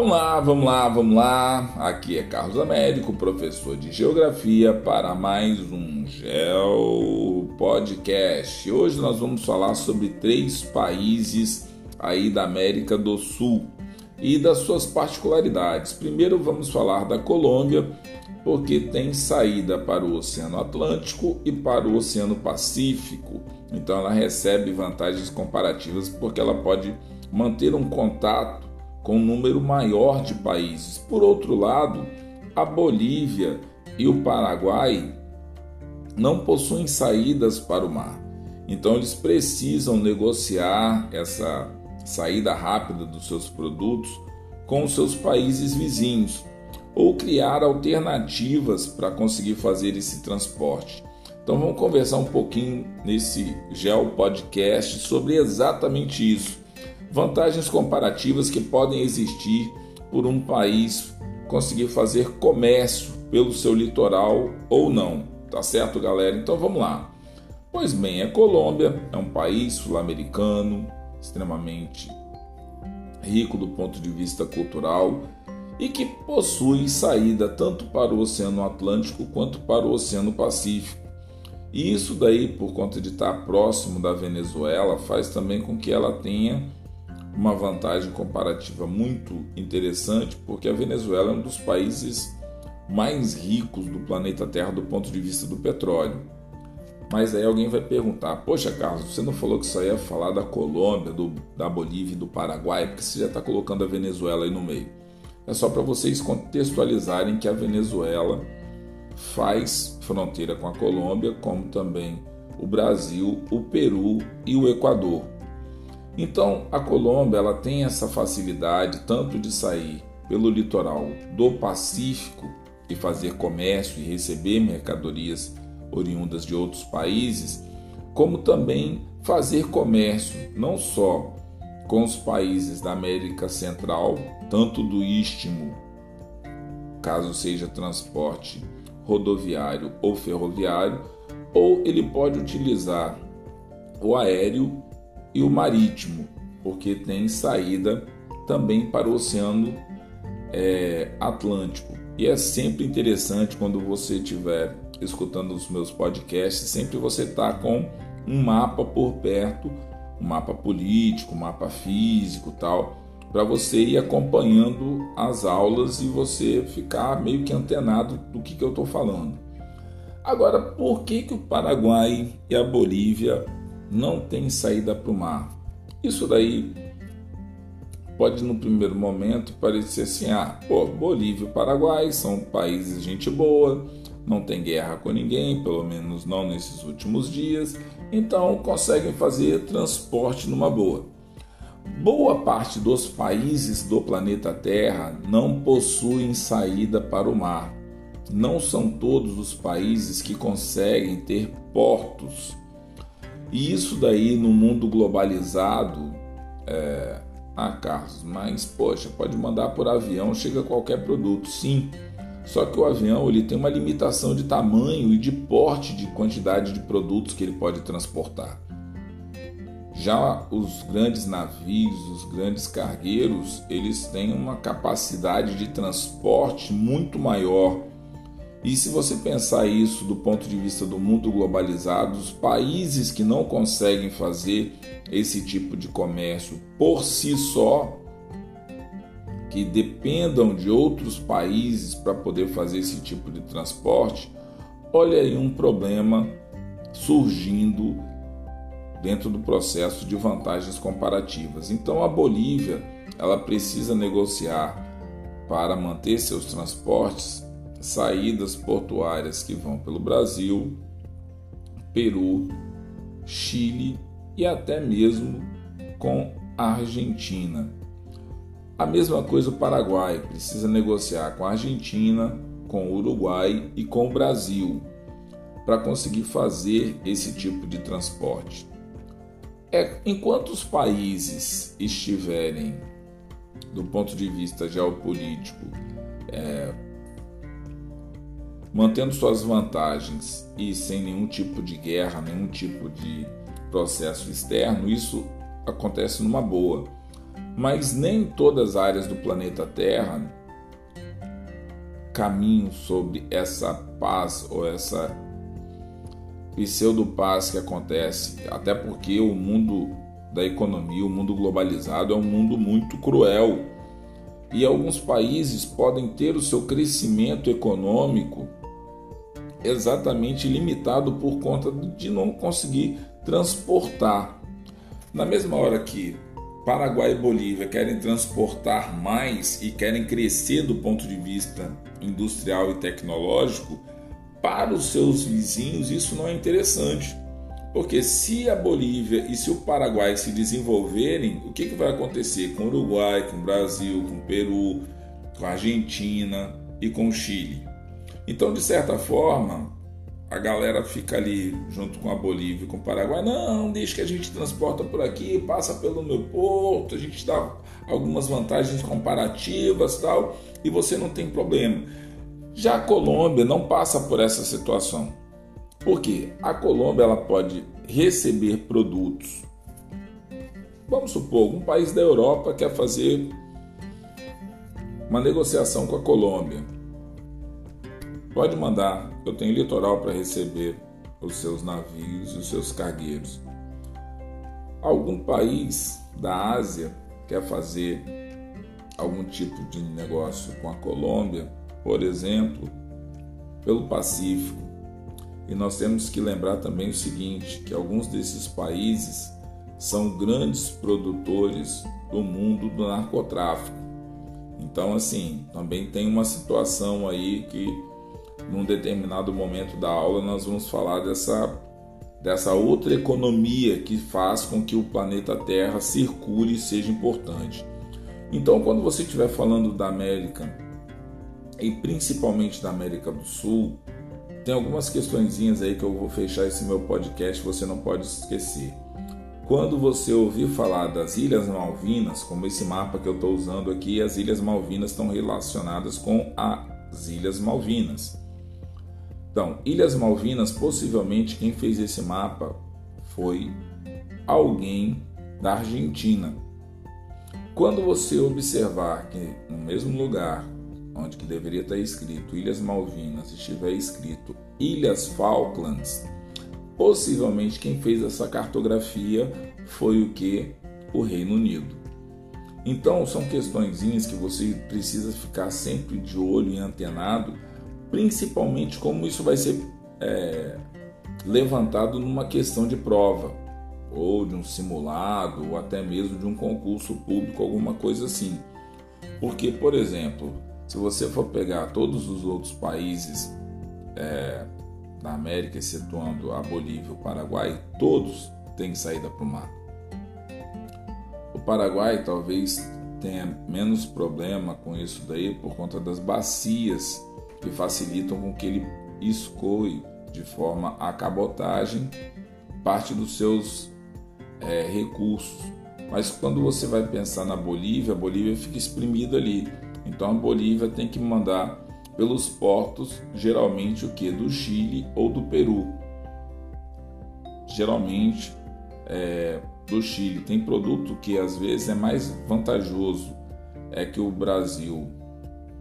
Vamos lá, vamos lá, vamos lá. Aqui é Carlos Américo, professor de Geografia, para mais um Geo Podcast. Hoje nós vamos falar sobre três países aí da América do Sul e das suas particularidades. Primeiro vamos falar da Colômbia, porque tem saída para o Oceano Atlântico e para o Oceano Pacífico. Então ela recebe vantagens comparativas porque ela pode manter um contato com um número maior de países. Por outro lado, a Bolívia e o Paraguai não possuem saídas para o mar. Então eles precisam negociar essa saída rápida dos seus produtos com os seus países vizinhos ou criar alternativas para conseguir fazer esse transporte. Então vamos conversar um pouquinho nesse Geo Podcast sobre exatamente isso vantagens comparativas que podem existir por um país conseguir fazer comércio pelo seu litoral ou não. Tá certo, galera? Então vamos lá. Pois bem, a Colômbia é um país sul-americano extremamente rico do ponto de vista cultural e que possui saída tanto para o Oceano Atlântico quanto para o Oceano Pacífico. E isso daí, por conta de estar próximo da Venezuela, faz também com que ela tenha uma vantagem comparativa muito interessante, porque a Venezuela é um dos países mais ricos do planeta Terra do ponto de vista do petróleo. Mas aí alguém vai perguntar: Poxa, Carlos, você não falou que aí ia falar da Colômbia, do, da Bolívia e do Paraguai, porque você já está colocando a Venezuela aí no meio. É só para vocês contextualizarem que a Venezuela faz fronteira com a Colômbia, como também o Brasil, o Peru e o Equador. Então, a Colômbia ela tem essa facilidade tanto de sair pelo litoral do Pacífico e fazer comércio e receber mercadorias oriundas de outros países, como também fazer comércio não só com os países da América Central, tanto do Istmo, caso seja transporte rodoviário ou ferroviário, ou ele pode utilizar o aéreo e o marítimo, porque tem saída também para o Oceano é, Atlântico. E é sempre interessante quando você estiver escutando os meus podcasts, sempre você está com um mapa por perto, um mapa político, um mapa físico tal, para você ir acompanhando as aulas e você ficar meio que antenado do que, que eu estou falando. Agora, por que, que o Paraguai e a Bolívia não tem saída para o mar. Isso daí pode no primeiro momento parecer assim, ah, pô, Bolívia e Paraguai são países de gente boa, não tem guerra com ninguém, pelo menos não nesses últimos dias, então conseguem fazer transporte numa boa. Boa parte dos países do planeta Terra não possuem saída para o mar. Não são todos os países que conseguem ter portos e isso daí no mundo globalizado, é, ah, Carlos, mas poxa, pode mandar por avião, chega qualquer produto, sim. Só que o avião ele tem uma limitação de tamanho e de porte de quantidade de produtos que ele pode transportar. Já os grandes navios, os grandes cargueiros, eles têm uma capacidade de transporte muito maior e se você pensar isso do ponto de vista do mundo globalizado, os países que não conseguem fazer esse tipo de comércio por si só, que dependam de outros países para poder fazer esse tipo de transporte, olha aí um problema surgindo dentro do processo de vantagens comparativas. Então a Bolívia, ela precisa negociar para manter seus transportes saídas portuárias que vão pelo Brasil, Peru, Chile e até mesmo com a Argentina. A mesma coisa o Paraguai precisa negociar com a Argentina, com o Uruguai e com o Brasil para conseguir fazer esse tipo de transporte. É, enquanto os países estiverem, do ponto de vista geopolítico, é, mantendo suas vantagens e sem nenhum tipo de guerra, nenhum tipo de processo externo, isso acontece numa boa. Mas nem todas as áreas do planeta Terra caminham sobre essa paz ou essa pseudo-paz que acontece, até porque o mundo da economia, o mundo globalizado é um mundo muito cruel. E alguns países podem ter o seu crescimento econômico exatamente limitado por conta de não conseguir transportar. Na mesma hora que Paraguai e Bolívia querem transportar mais e querem crescer do ponto de vista industrial e tecnológico, para os seus vizinhos isso não é interessante. Porque se a Bolívia e se o Paraguai se desenvolverem, o que, que vai acontecer com o Uruguai, com o Brasil, com o Peru, com a Argentina e com o Chile? Então, de certa forma, a galera fica ali junto com a Bolívia e com o Paraguai. Não, deixa que a gente transporta por aqui, passa pelo meu porto, a gente dá algumas vantagens comparativas tal, e você não tem problema. Já a Colômbia não passa por essa situação. Porque a Colômbia ela pode receber produtos. Vamos supor, um país da Europa quer fazer uma negociação com a Colômbia. Pode mandar, eu tenho litoral para receber os seus navios e os seus cargueiros. Algum país da Ásia quer fazer algum tipo de negócio com a Colômbia, por exemplo, pelo Pacífico e nós temos que lembrar também o seguinte, que alguns desses países são grandes produtores do mundo do narcotráfico. Então, assim, também tem uma situação aí que num determinado momento da aula nós vamos falar dessa dessa outra economia que faz com que o planeta Terra circule e seja importante. Então, quando você estiver falando da América e principalmente da América do Sul, tem algumas questõezinhas aí que eu vou fechar esse meu podcast, você não pode esquecer. Quando você ouvir falar das Ilhas Malvinas, como esse mapa que eu estou usando aqui, as Ilhas Malvinas estão relacionadas com as Ilhas Malvinas. Então, Ilhas Malvinas, possivelmente quem fez esse mapa foi alguém da Argentina. Quando você observar que no mesmo lugar onde que deveria estar escrito Ilhas Malvinas, estiver escrito Ilhas Falklands, possivelmente quem fez essa cartografia foi o que? O Reino Unido. Então são questõezinhas que você precisa ficar sempre de olho e antenado, principalmente como isso vai ser é, levantado numa questão de prova, ou de um simulado, ou até mesmo de um concurso público, alguma coisa assim. Porque, por exemplo, se você for pegar todos os outros países é, da América, excetuando a Bolívia e o Paraguai, todos têm saída para o mar. O Paraguai talvez tenha menos problema com isso daí por conta das bacias que facilitam com que ele escoe de forma a cabotagem parte dos seus é, recursos. Mas quando você vai pensar na Bolívia, a Bolívia fica exprimida ali. Então a Bolívia tem que mandar pelos portos, geralmente o que? Do Chile ou do Peru. Geralmente é, do Chile. Tem produto que às vezes é mais vantajoso é que o Brasil,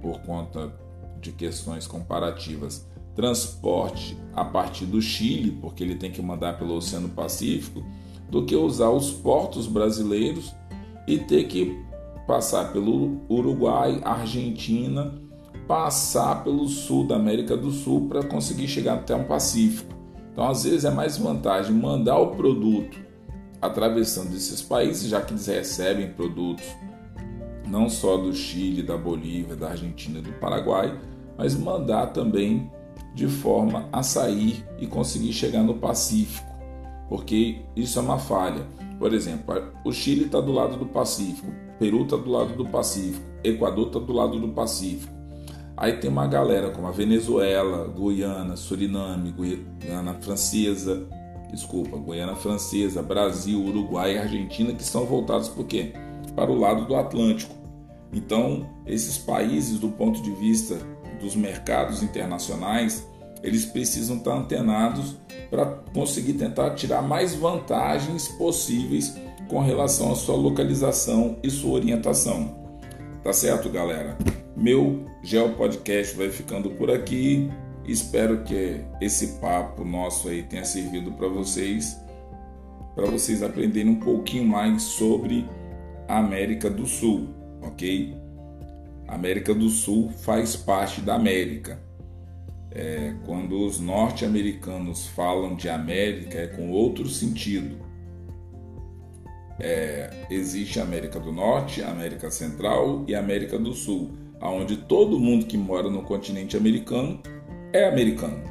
por conta de questões comparativas, transporte a partir do Chile, porque ele tem que mandar pelo Oceano Pacífico, do que usar os portos brasileiros e ter que passar pelo Uruguai, Argentina, passar pelo sul da América do Sul para conseguir chegar até o Pacífico. Então, às vezes é mais vantagem mandar o produto atravessando esses países, já que eles recebem produtos não só do Chile, da Bolívia, da Argentina do Paraguai, mas mandar também de forma a sair e conseguir chegar no Pacífico, porque isso é uma falha. Por exemplo, o Chile está do lado do Pacífico, Peru está do lado do Pacífico, Equador está do lado do Pacífico. Aí tem uma galera como a Venezuela, Guiana, Suriname, Guiana Francesa, desculpa, Guiana Francesa, Brasil, Uruguai e Argentina que estão voltados por quê? Para o lado do Atlântico. Então, esses países, do ponto de vista dos mercados internacionais, eles precisam estar antenados para conseguir tentar tirar mais vantagens possíveis com relação à sua localização e sua orientação. Tá certo, galera? Meu Geo Podcast vai ficando por aqui. Espero que esse papo nosso aí tenha servido para vocês, para vocês aprenderem um pouquinho mais sobre a América do Sul, ok? América do Sul faz parte da América. É, quando os norte-americanos falam de América é com outro sentido. É, existe América do Norte, América Central e América do Sul, onde todo mundo que mora no continente americano é americano.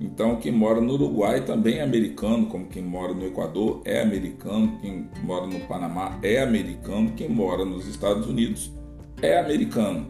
Então, quem mora no Uruguai também é americano, como quem mora no Equador é americano, quem mora no Panamá é americano, quem mora nos Estados Unidos é americano.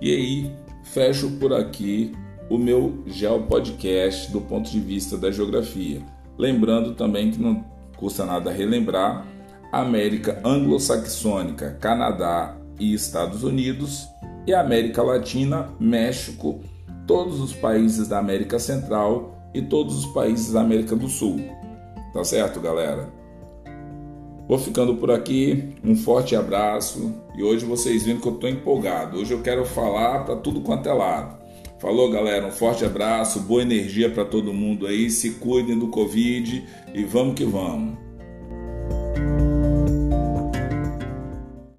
E aí, fecho por aqui o meu Geo Podcast do ponto de vista da geografia. Lembrando também que não custa nada relembrar América Anglo-Saxônica, Canadá e Estados Unidos, e América Latina, México, todos os países da América Central e todos os países da América do Sul. Tá certo, galera? Vou ficando por aqui, um forte abraço e hoje vocês viram que eu estou empolgado. Hoje eu quero falar para tudo quanto é lado. Falou, galera, um forte abraço, boa energia para todo mundo aí, se cuidem do Covid e vamos que vamos.